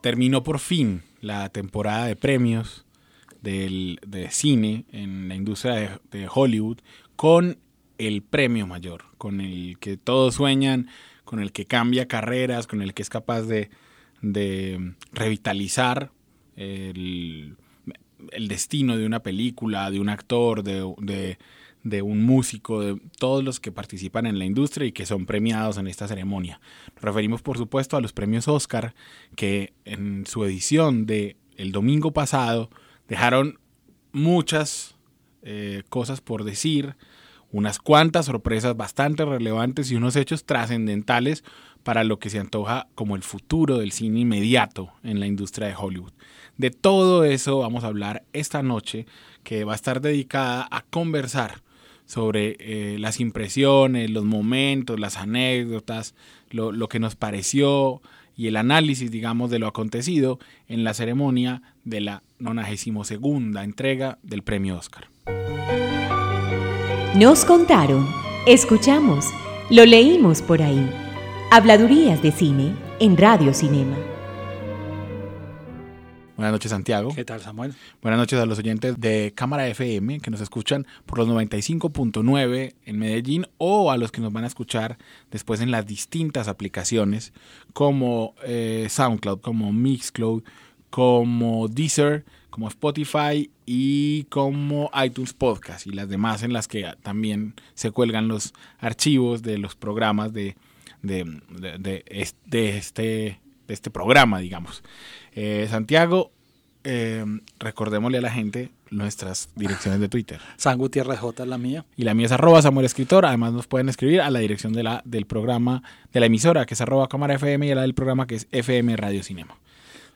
Terminó por fin la temporada de premios del, de cine en la industria de, Hollywood con el premio mayor, con el que todos sueñan, con el que cambia carreras, con el que es capaz de, revitalizar el, destino de una película, de un actor, de un músico, de todos los que participan en la industria y que son premiados en esta ceremonia. Nos referimos, por supuesto, a los premios Oscar, que en su edición de el domingo pasado dejaron muchas eh, cosas por decir, unas cuantas sorpresas bastante relevantes y unos hechos trascendentales para lo que se antoja como el futuro del cine inmediato en la industria de Hollywood. De todo eso vamos a hablar esta noche, que va a estar dedicada a conversar sobre eh, las impresiones, los momentos, las anécdotas, lo, lo, que nos pareció y el análisis, digamos, de lo acontecido en la ceremonia de la 92 entrega del premio Oscar. Nos contaron, escuchamos, lo leímos por ahí. Habladurías de cine en Radio Cinema. Buenas noches, Santiago. ¿Qué tal, Samuel? Buenas noches a los oyentes de Cámara FM que nos escuchan por los 95.9 en Medellín o a los que nos van a escuchar después en las distintas aplicaciones como eh, SoundCloud, como Mixcloud, como Deezer, como Spotify y como iTunes Podcast y las demás en las que también se cuelgan los archivos de los programas de, de, de, este, de este programa, digamos. Eh, Santiago, eh, recordémosle a la gente nuestras direcciones de Twitter. San Gutiérrez J es la mía. Y la mía es arroba Samuel Escritor. Además nos pueden escribir a la dirección de la, del programa de la emisora, que es arroba Cámara FM, y a la del programa, que es FM Radio Cinema.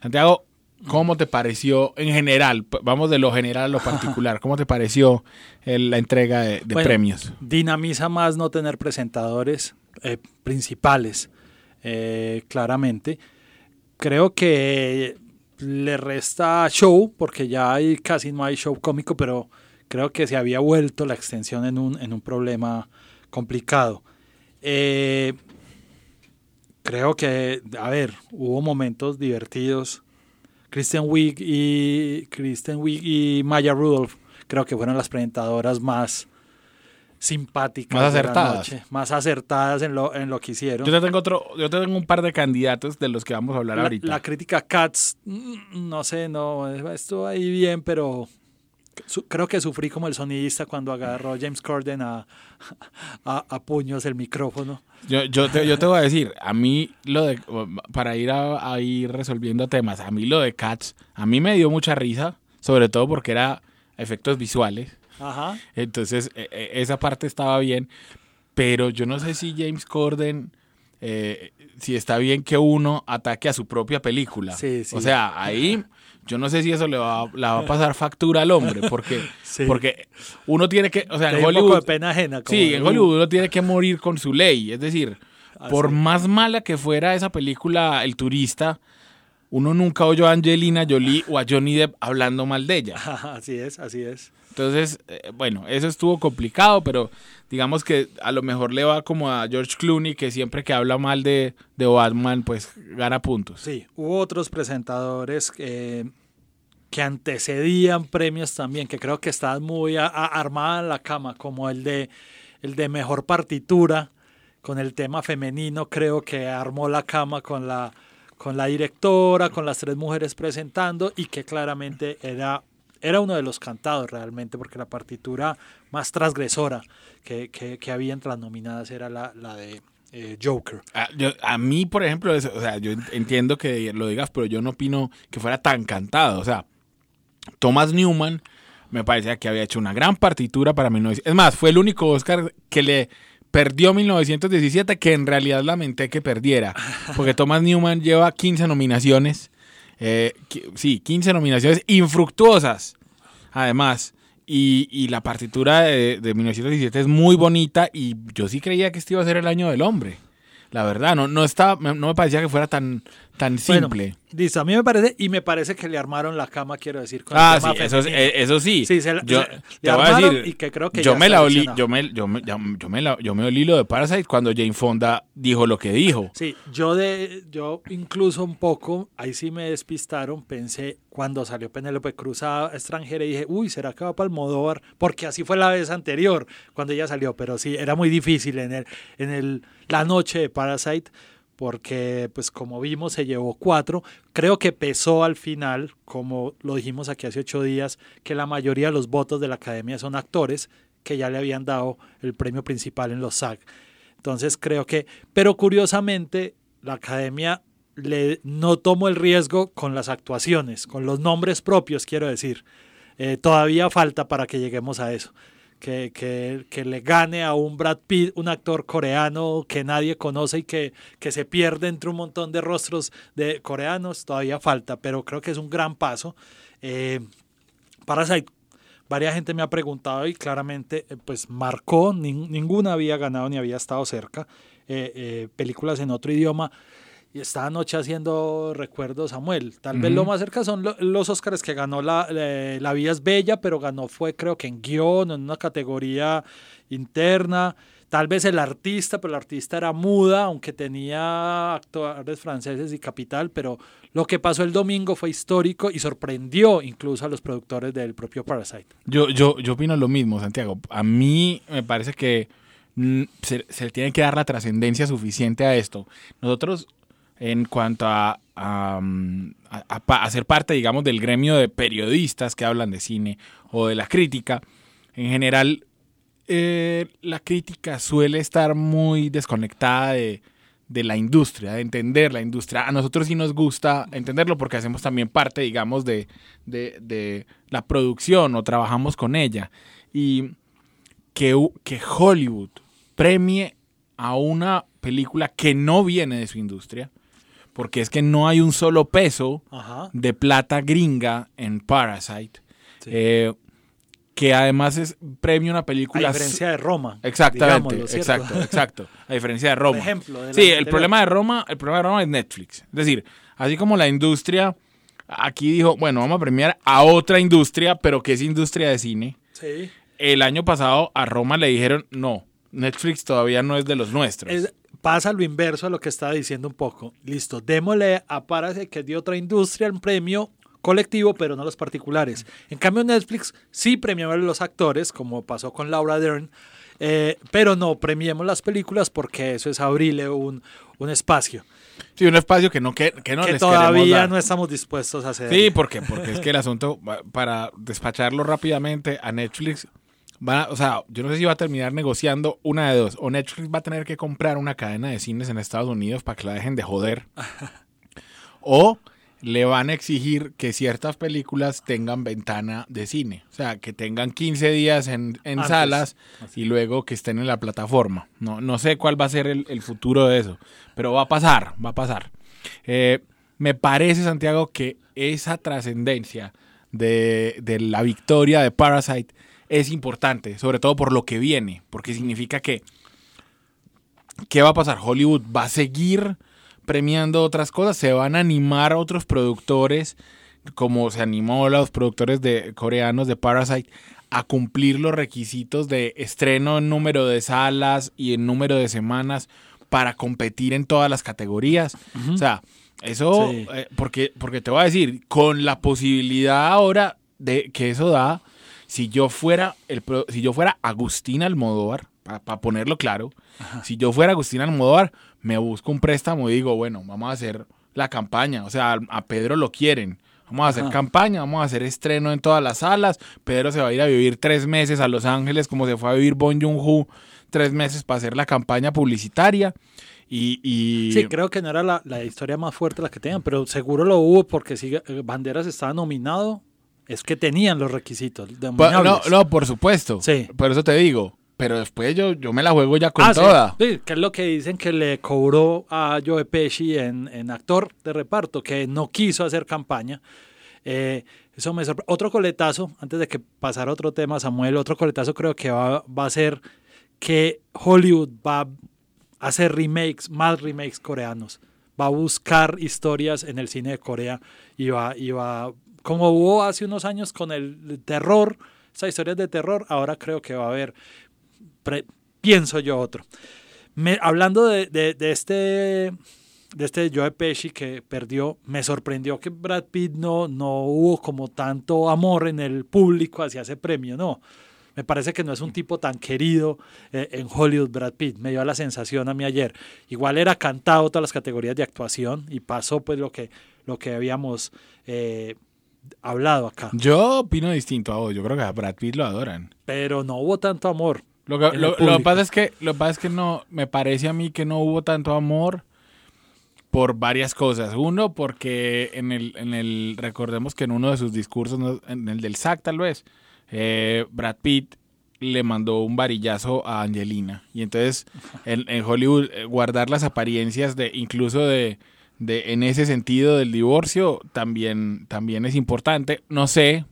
Santiago, ¿cómo te pareció en general? Vamos de lo general a lo particular. ¿Cómo te pareció la entrega de, premios? Dinamiza más no tener presentadores eh, principales, claramente creo que le resta show, porque ya casi no hay show cómico, pero creo que se había vuelto la extensión en un, en un problema complicado. Eh, creo que, a ver, hubo momentos divertidos. Kristen Wiig y Kristen Wiig y Maya Rudolph creo que fueron las presentadoras más simpáticas. Más acertadas. más acertadas en lo, en lo que hicieron. Yo te tengo otro, yo te tengo un par de candidatos de los que vamos a hablar ahorita. La crítica Cats, mm, no sé, no, estuvo ahí bien, pero creo que sufrí como el sonidista cuando agarró James Corden a, a, puños el micrófono. Yo, yo, te, yo te voy a decir, a mí lo de, para ir a, ir resolviendo temas, a mí lo de Cats, a mí me dio mucha risa, sobre todo porque era efectos visuales. Ajá. Entonces, e, e, esa parte estaba bien, pero yo no sé si James Corden, eh, si está bien que uno ataque a su propia película. O sea, ahí yo no sé si eso le va, va a pasar factura al hombre, porque, porque uno tiene que, o sea, en Hollywood... pena ajena. sí, en Hollywood uno tiene que morir con su ley, es decir, por más mala que fuera esa película, El Turista, uno nunca oyó a Angelina Jolie o a Johnny Depp hablando mal de ella. Así es, así es. Entonces, eh, bueno, eso estuvo complicado, pero digamos que a lo mejor le va como a George Clooney, que siempre que habla mal de, de Batman, pues gana puntos. Sí, hubo otros presentadores que antecedían premios también, que creo que estaban muy armadas en la cama, como el de, el de mejor partitura, con el tema femenino, creo que armó la cama con la, con la directora, con las tres mujeres presentando y que claramente era era uno de los cantados realmente, porque la partitura más transgresora que, que, había entre las nominadas era la, de eh, Joker. Ah, a, mí, por ejemplo, o sea, yo entiendo que lo digas, pero yo no opino que fuera tan cantado. O sea, Thomas Newman me parecía que había hecho una gran partitura para 19... Es más, fue el único Oscar que le perdió 1917, que en realidad lamenté que perdiera, porque Thomas Newman lleva 15 nominaciones, eh, sí, 15 nominaciones infructuosas, además, y, y la partitura de, de 1917 es muy bonita y yo sí creía que este iba a ser el año del hombre. La verdad, no, no, está, no me parecía que fuera tan, tan Bueno, simple. listo, a mí me parece, y me parece que le armaron la cama, quiero decir. Con el Ah, sí, tema eso, eh, eso sí. Sí, se yo se- te voy a decir, y que creo que yo me la olí, yo me, yo me, yo me la, yo me olí lo de Parasite cuando Jane Fonda dijo lo que dijo. Sí, yo de, yo incluso un poco, ahí sí me despistaron, pensé cuando salió Penélope Cruz a extranjera y dije, uy, ¿será que va para Almodóvar? Porque así fue la vez anterior, cuando ella salió, pero sí, era muy difícil en el, en el, la noche de Parasite, porque pues como vimos se llevó cuatro, creo que pesó al final, como lo dijimos aquí hace ocho días, que la mayoría de los votos de la academia son actores que ya le habían dado el premio principal en los SAG. Entonces creo que, pero curiosamente, la academia le, no tomó el riesgo con las actuaciones, con los nombres propios, quiero decir. Eh, todavía falta para que lleguemos a eso. Que, que, que le gane a un Brad Pitt, un actor coreano que nadie conoce y que, que se pierde entre un montón de rostros de coreanos, todavía falta, pero creo que es un gran paso. Eh, Parasite, varias gente me ha preguntado y claramente eh, pues marcó, nin- ninguna había ganado ni había estado cerca. Eh, eh, películas en otro idioma. Y esta noche haciendo recuerdo Samuel. Tal vez lo más cerca son lo- los Oscars que ganó la, eh, la Vía es Bella, pero ganó fue creo que en guion, en una categoría interna. Tal vez el artista, pero el artista era muda, aunque tenía actores franceses y capital, pero lo que pasó el domingo fue histórico y sorprendió incluso a los productores del propio Parasite. Yo, yo, yo opino lo mismo, Santiago. A mí me parece que mm, se, se le tiene que dar la trascendencia suficiente a esto. Nosotros, en cuanto a, a, mm, a- ser parte, digamos, del gremio de periodistas que hablan de cine o de la crítica, en general, eh, la crítica suele estar muy desconectada de, de la industria, de entender la industria. A nosotros sí nos gusta entenderlo porque hacemos también parte, digamos, de, de, de la producción o trabajamos con ella. Y que, que Hollywood premie a una película que no viene de su industria, porque es que no hay un solo peso Ajá. de plata gringa en Parasite, Sí. eh, que además es premio a una A película... diferencia de Roma. Exactamente, exacto, exacto. A diferencia de Roma. Por ejemplo, de la sí, el problema de Roma, el problema de Roma es Netflix. Es decir, así como la industria aquí dijo, bueno, vamos a premiar a otra industria, pero que es industria de cine. Sí. El año pasado a Roma le dijeron, no, Netflix todavía no es de los nuestros. Es- pasa lo inverso a lo que estaba diciendo un poco. Listo, démosle a Parasite, que es de otra industria, el premio colectivo, pero no los particulares. En cambio, Netflix sí premió a los actores, como pasó con Laura Dern, eh, pero no premiemos las películas porque eso es abrirle un, un espacio Sí, un espacio que no, que, que no que les queremos todavía dar. no estamos dispuestos a hacer. Sí, porque, porque es que el asunto, para despacharlo rápidamente a Netflix, o sea, yo no sé si va a terminar negociando una de dos. O Netflix va a tener que comprar una cadena de cines en Estados Unidos para que la dejen de joder. o le van a exigir que ciertas películas tengan ventana de cine. O sea, que tengan 15 días en, en Antes. salas y luego que estén en la plataforma. No, no sé cuál va a ser el, el futuro de eso, pero va a pasar, va a pasar. Eh, me parece, Santiago, que esa trascendencia de, de la victoria de Parasite es importante, sobre todo por lo que viene, porque significa que ¿qué va a pasar? Hollywood va a seguir premiando otras cosas, se van a animar a otros productores, como se animó a los productores de coreanos de Parasite, a cumplir los requisitos de estreno en número de salas y en número de semanas para competir en todas las categorías. O sea, eso, Sí. eh, porque, porque te voy a decir, con la posibilidad ahora de que eso da, si yo fuera el si yo fuera Agustín Almodóvar, para ponerlo claro, si yo fuera Agustín Almodóvar, me busco un préstamo y digo, bueno, vamos a hacer la campaña, o sea, a, Pedro lo quieren. Vamos a hacer Ajá. campaña, vamos a hacer estreno en todas las salas. Pedro se va a ir a vivir tres meses a Los Ángeles, como se fue a vivir Bon Joon-ho, tres meses para hacer la campaña publicitaria. Y, y- Sí, creo que no era la, la historia más fuerte la que tenían, pero seguro lo hubo porque si eh, Banderas estaba nominado, es que tenían los requisitos. Pa- no, no, por supuesto. Sí. Por eso te digo, pero después yo, yo me la juego ya con Ah, sí. toda. Sí, que es lo que dicen que le cobró a Joe Pesci en, en actor de reparto, que no quiso hacer campaña. Eh, eso me sorpre- Otro coletazo, antes de que pasara otro tema, Samuel, otro coletazo creo que va, va a ser que Hollywood va a hacer remakes, más remakes coreanos. Va a buscar historias en el cine de Corea y va, y va como hubo hace unos años con el terror, esas historias de terror, ahora creo que va a haber pienso yo otro. Hablando de, de- de este de este Joe Pesci que perdió, me sorprendió que Brad Pitt no, no hubo como tanto amor en el público hacia ese premio, no. Me parece que no es un tipo tan querido eh, en Hollywood Brad Pitt. Me dio la sensación a mí ayer. Igual era cantado todas las categorías de actuación y pasó pues lo que, lo que habíamos eh, hablado acá. Yo opino distinto a vos. Yo creo que a Brad Pitt lo adoran. Pero no hubo tanto amor. Lo que, lo- lo pasa es que lo pasa es que no me parece a mí que no hubo tanto amor por varias cosas. Uno, porque en el, en el recordemos que en uno de sus discursos, en el del SAC tal vez, eh, Brad Pitt le mandó un varillazo a Angelina. Y entonces en, en Hollywood eh, guardar las apariencias de incluso de, de en ese sentido del divorcio también, también es importante. No sé.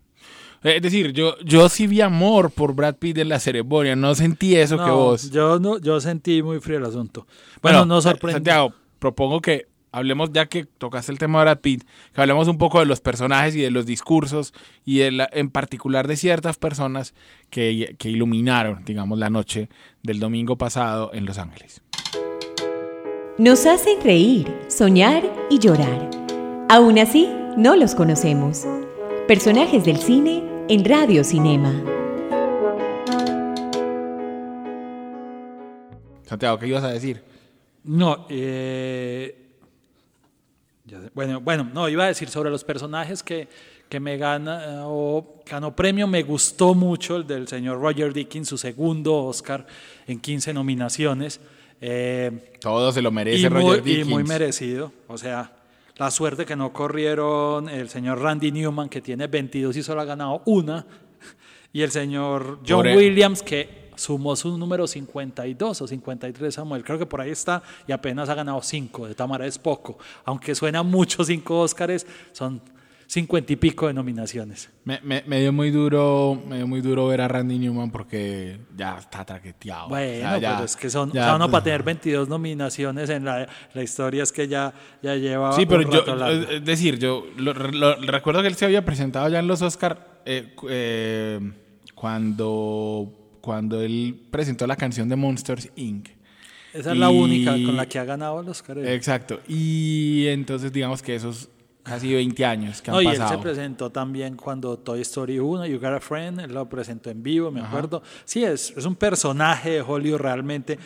Eh, Es decir, yo, yo sí vi amor por Brad Pitt en la ceremonia, no sentí eso que vos. Yo no, yo sentí muy frío el asunto. Bueno, no sorprende. Santiago, propongo que hablemos, ya que tocaste el tema de Brad Pitt, que hablemos un poco de los personajes y de los discursos y de la- en particular de ciertas personas que, que iluminaron, digamos, la noche del domingo pasado en Los Ángeles. Nos hacen reír, soñar y llorar. Aún así, no los conocemos. Personajes del cine en Radio Cinema. Santiago, ¿qué ibas a decir? No, eh, ya bueno, bueno, no, iba a decir sobre los personajes que, que me gana eh, o ganó premio. Me gustó mucho el del señor Roger Dickens, su segundo Oscar en 15 nominaciones. Eh, Todo se lo merece y, muy, Roger y Dickens. muy merecido. O sea, la suerte que no corrieron el señor Randy Newman, que tiene 22 y solo ha ganado una, y el señor John el- Williams, que sumó su número 52 o 53, Samuel. Creo que por ahí está y apenas ha ganado 5. De Tamara es poco. Aunque suena mucho 5 Óscares, son 50 y pico de nominaciones. Me, me- me dio muy duro, me dio muy duro ver a Randy Newman porque ya está traqueteado. Bueno, O sea, ya- pero es que son, ya- o sea, uno para tener 22 nominaciones en la, la historia es que ya, ya lleva Sí, pero un yo, rato largo. es decir, yo lo- lo- recuerdo que él se había presentado ya en los Oscar eh, eh, cuando, cuando él presentó la canción de Monsters Inc. Esa es la y- única con la que ha ganado el Oscar. él. Exacto. Y entonces digamos que esos casi 20 años que han No, y él se presentó también cuando Toy Story 1, You Got a Friend, él lo presentó en vivo, me acuerdo. Sí, es, es un personaje de Hollywood realmente.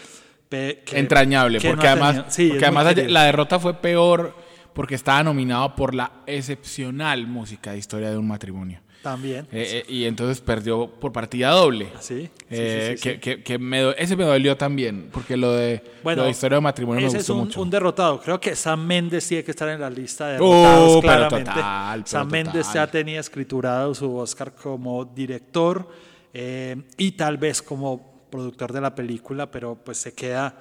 que- entrañable, que porque además, sí, porque además querido. la derrota fue peor porque estaba nominado por la excepcional música de historia de un matrimonio. También. Eh, eh, y entonces perdió por partida doble. Sí, sí, Eh, sí, sí, que, que- me ese me dolió también, porque lo de, Bueno, lo de historia de matrimonio me ese gustó es un, mucho. un derrotado. Creo que Sam Méndez tiene que estar en la lista de Oh, derrotados, pero claramente. total, pero Sam Méndez ya tenía escriturado su Oscar como director y tal vez como productor de la película, pero pues se queda,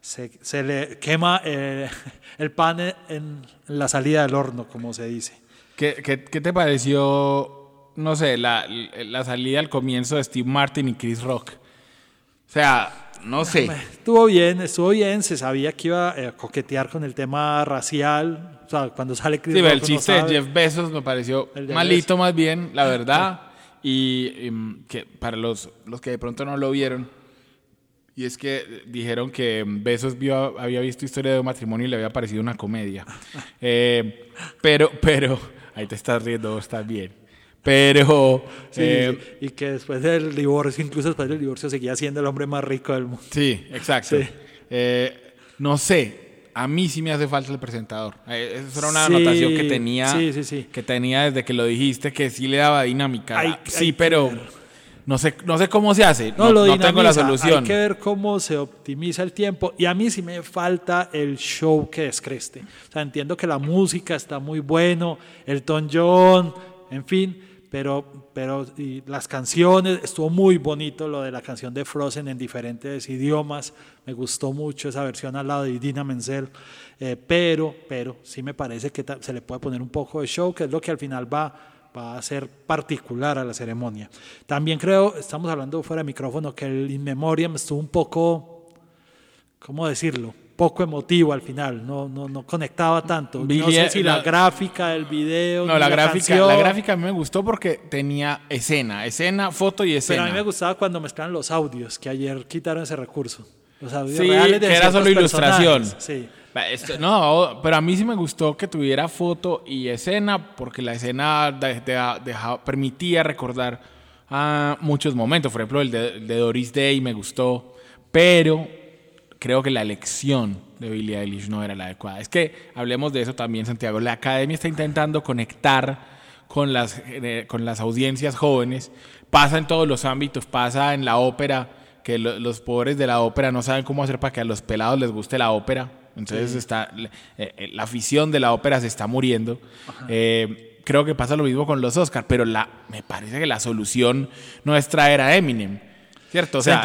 se, se le quema eh, el pan en, en la salida del horno, como se dice. ¿Qué, qué, qué te pareció, no sé, la, la salida al comienzo de Steve Martin y Chris Rock? O sea, no sé. Estuvo bien, estuvo bien, se sabía que iba eh, a coquetear con el tema racial, o sea, cuando sale Chris Sí, Rock el uno chiste de. Jeff Bezos me pareció El malito más bien, la verdad. Y em, que para los, los que de pronto no lo vieron, y es que dijeron que Bezos vio, había visto Historia de un matrimonio y le había parecido una comedia. Eh, pero, pero, ahí te estás riendo, estás bien. Pero, Sí, eh, sí, y que después del divorcio, incluso después del divorcio, seguía siendo el hombre más rico del mundo. Sí, exacto. Sí. Eh, no sé, a mí sí me hace falta el presentador. Eh, esa era una anotación que tenía, que tenía desde que lo dijiste, que sí le daba dinámica. Hay- sí, hay pero no sé, no sé cómo se hace. No, No, lo no tengo la solución. Hay que ver cómo se optimiza el tiempo. Y a mí sí me falta el show que descreste. O sea, entiendo que la música está muy bueno, el John, en fin, pero, pero las canciones, estuvo muy bonito lo de la canción de Frozen en diferentes idiomas, me gustó mucho esa versión al lado de Dina Menzel, eh, pero, pero sí me parece que se le puede poner un poco de show, que es lo que al final va, va a ser particular a la ceremonia. También creo, estamos hablando fuera de micrófono, que el In Memoriam estuvo un poco, ¿cómo decirlo? Poco emotivo al final, no, no, no conectaba tanto. no sé si la, gráfica del video. No, la, gráfica, la gráfica a mí me gustó porque tenía escena, escena, foto y escena. Pero a mí me gustaba cuando mezclaban los audios, que ayer quitaron ese recurso. Los audios sí, reales de que era solo ilustración. Sí. no, pero a mí sí me gustó que tuviera foto y escena, porque la escena permitía recordar a muchos momentos. Por ejemplo, el de, de Doris Day me gustó, pero creo que la elección de Billie Eilish no era la adecuada. Es que hablemos de eso también, Santiago. La academia está intentando conectar con las, eh, con las audiencias jóvenes. Pasa en todos los ámbitos, pasa en la ópera, que los pobres de la ópera no saben cómo hacer para que a los pelados les guste la ópera. Entonces está eh, eh, la afición de la ópera se está muriendo. creo que pasa lo mismo con los Oscars, pero la, me parece que la solución no es traer a Eminem ¿Cierto? O sea,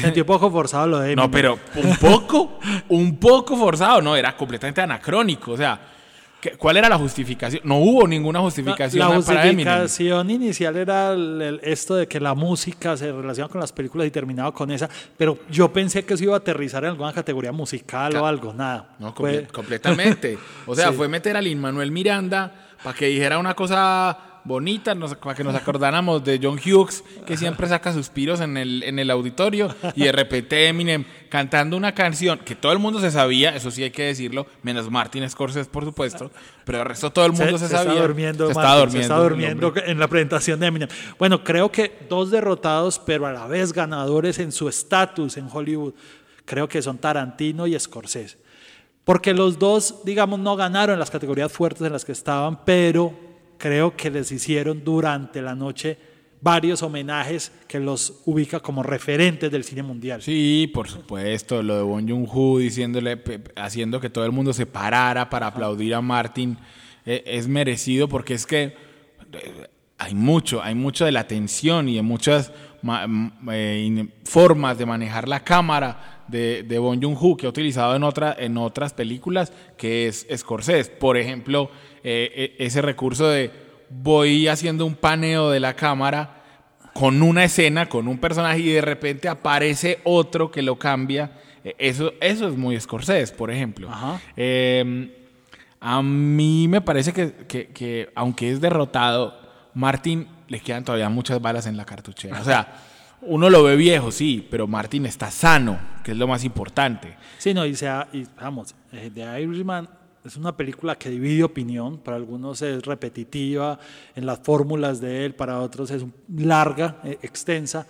sentí, un poco forzado lo de No, pero un poco, un poco forzado, no, era completamente anacrónico. O sea, ¿cuál era la justificación? No hubo ninguna justificación. La, justificación inicial era esto de que la música se relaciona con las películas y terminaba con esa, pero yo pensé que eso iba a aterrizar en alguna categoría musical o algo, nada. No, completamente. O sea, fue meter a Lin Manuel Miranda para que dijera una cosa bonita, para que nos acordáramos de John Hughes, que siempre saca suspiros en el, en el auditorio, y de repente Eminem cantando una canción que todo el mundo se sabía, eso sí hay que decirlo, menos Martin Scorsese, por supuesto, pero el resto todo el mundo se, sabía. Está durmiendo, se, está durmiendo, se está durmiendo en la presentación de Eminem. Bueno, creo que dos derrotados, pero a la vez ganadores en su estatus en Hollywood, creo que son Tarantino y Scorsese. Porque los dos, digamos, no ganaron las categorías fuertes en las que estaban, pero creo que les hicieron durante la noche varios homenajes que los ubica como referentes del cine mundial. Sí, por supuesto, lo de Bon Joon-ho diciéndole, haciendo que todo el mundo se parara para aplaudir a Martin, eh, es merecido porque es que eh, hay mucho, hay mucho de la tensión y de muchas eh, formas de manejar la cámara de, de Bon Joon-ho que ha utilizado en, otra, en otras películas, que es Scorsese. Por ejemplo, eh, e, ese recurso de voy haciendo un paneo de la cámara con una escena, con un personaje y de repente aparece otro que lo cambia. E, eso, eso es muy Scorsese, por ejemplo. Em, a mí me parece que, que, aunque es derrotado, Martin le quedan todavía muchas balas en la cartuchera. O sea, uno lo ve viejo, sí, pero Martin está sano, que es lo más importante. Sí, no, y, sea, y vamos, eh, de Irishman es una película que divide opinión, para algunos es repetitiva en las fórmulas de él, para otros es larga, eh, extensa,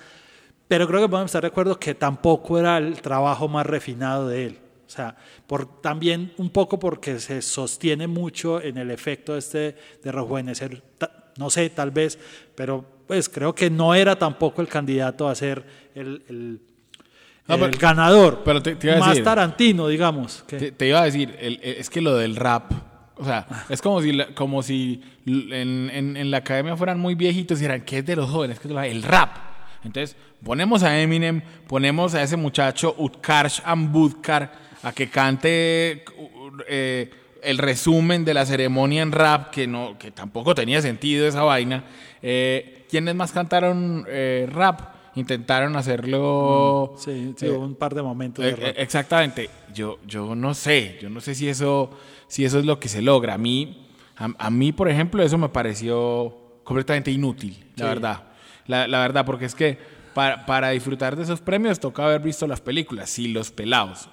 pero creo que podemos estar de acuerdo que tampoco era el trabajo más refinado de él. O sea, por, también un poco porque se sostiene mucho en el efecto este de rejuvenecer, no sé, tal vez, pero pues creo que no era tampoco el candidato a ser el el ganador. Pero más Tarantino, digamos. Te, iba a decir, es que lo del rap, o sea, es como si, como si en, la academia fueran muy viejitos y dijeran, ¿qué es de los jóvenes? ¿Qué es el rap? Entonces, ponemos a Eminem, ponemos a ese muchacho Utkarsh Ambudkar a que cante eh, el resumen de la ceremonia en rap, que, no, que tampoco tenía sentido esa vaina. Eh, ¿Quiénes más cantaron eh, rap? intentaron hacerlo. Mm, sí, sí, eh, un par de momentos. Eh, eh, exactamente. Yo, yo no sé, yo no sé si eso, si eso es lo que se logra. A mí, a, mí, por ejemplo, eso me pareció completamente inútil, la verdad. La, la, verdad, porque es que para, para disfrutar de esos premios toca haber visto las películas. Si los pelados,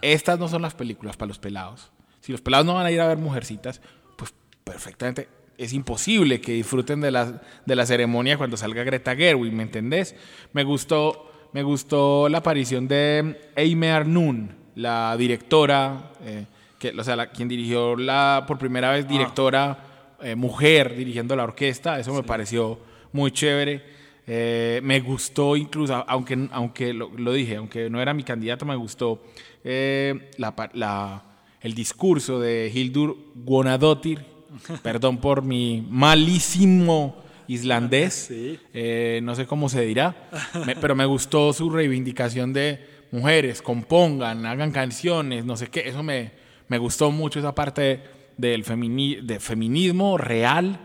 estas no son las películas para los pelados. Si los pelados no van a ir a ver mujercitas, pues perfectamente es imposible que disfruten de la, de la ceremonia cuando salga Greta Gerwig, ¿me entendés? Me gustó, me gustó la aparición de Aime Arnun, la directora, eh, que, o sea, la, quien dirigió la, por primera vez, directora eh, mujer dirigiendo la orquesta, eso me pareció muy chévere. Eh, me gustó incluso, aunque, aunque lo, dije, aunque no era mi candidato, me gustó la, la, el discurso de Hildur Guanadotir, Perdón por mi malísimo islandés, Sí. eh, no sé cómo se dirá, me- pero me gustó su reivindicación de mujeres, compongan, hagan canciones, no sé qué, eso me, me gustó mucho esa parte del femini- de feminismo real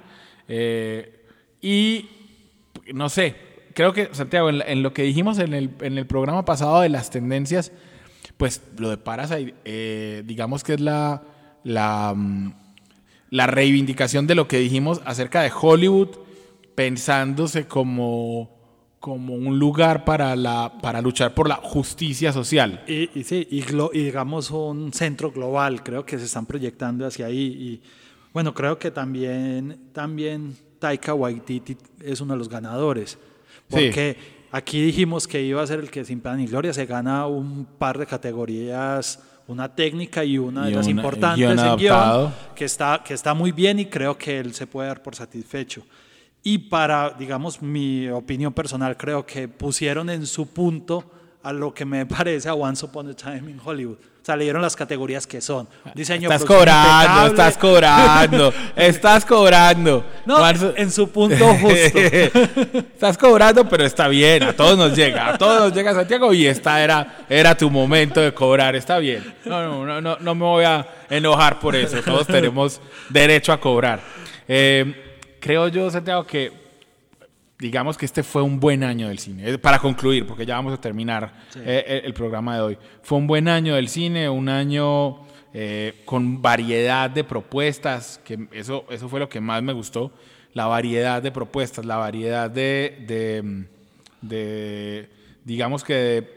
eh, y no sé, creo que Santiago, en, en lo que dijimos en el, en el programa pasado de las tendencias, pues lo de Parasite, eh, digamos que es la, la, mm, la reivindicación de lo que dijimos acerca de Hollywood, pensándose como, como un lugar para, la, para luchar por la justicia social. Y, y sí, y, glo- y digamos un centro global, creo que se están proyectando hacia ahí. Y bueno, creo que también, también Taika Waititi es uno de los ganadores. Sí. Aquí dijimos que iba a ser el que sin pena ni gloria se gana un par de categorías, una técnica y una de Y las una- importantes guion en guion, que está, que está muy bien y creo que él se puede dar por satisfecho. Y para, digamos, mi opinión personal, creo que pusieron en su punto a lo que me parece a Once Upon a Time in Hollywood. Sea, le dieron las categorías que son. Diseño Estás cobrando, impecable. estás cobrando, estás cobrando. No, Marzo- en su punto justo. Estás cobrando, pero está bien, a todos nos llega, a todos nos llega Santiago y esta era, era tu momento de cobrar, está bien. No, no, no, no, no me voy a enojar por eso, todos tenemos derecho a cobrar. Eh, creo yo, Santiago, que digamos que este fue un buen año del cine. Eh, Para concluir, porque ya vamos a terminar eh, el, el programa de hoy. Fue un buen año del cine, un año eh, con variedad de propuestas, que eso, eso fue lo que más me gustó. La variedad de propuestas, la variedad de, de, de, digamos que, de,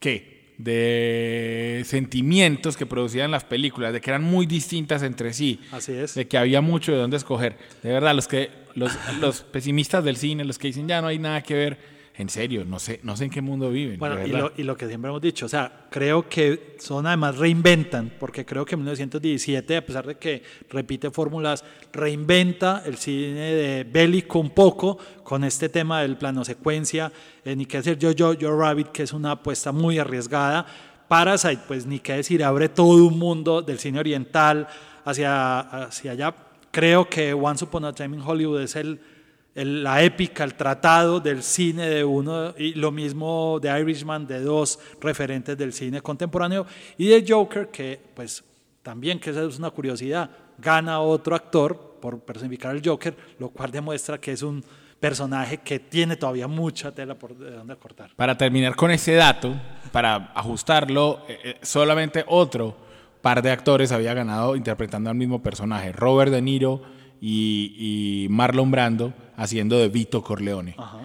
¿qué? De sentimientos que producían las películas, de que eran muy distintas entre sí Así es. de que había mucho de dónde escoger. De verdad, los que los, los pesimistas del cine, los que dicen ya no hay nada que ver, en serio, no sé, no sé en qué mundo viven. Bueno, y lo, y lo que siempre hemos dicho, o sea, creo que son además reinventan, porque creo que en 1917, a pesar de que repite fórmulas, reinventa el cine de bélico un poco con este tema del plano secuencia, eh, ni qué decir yo, yo, yo Rabbit, que es una apuesta muy arriesgada. Parasite, pues ni qué decir, abre todo un mundo del cine oriental hacia, hacia allá. Creo que Once Upon a Time in Hollywood es el, el- la épica, el tratado del cine de uno, y lo mismo de Irishman, de dos referentes del cine contemporáneo, y de Joker, que pues también, que es una curiosidad, gana otro actor por personificar al Joker, lo cual demuestra que es un personaje que tiene todavía mucha tela por de dónde cortar. Para terminar con ese dato, para ajustarlo, eh, eh, solamente otro par de actores había ganado interpretando al mismo personaje, Robert De Niro y, Marlon Brando haciendo de Vito Corleone. Ajá.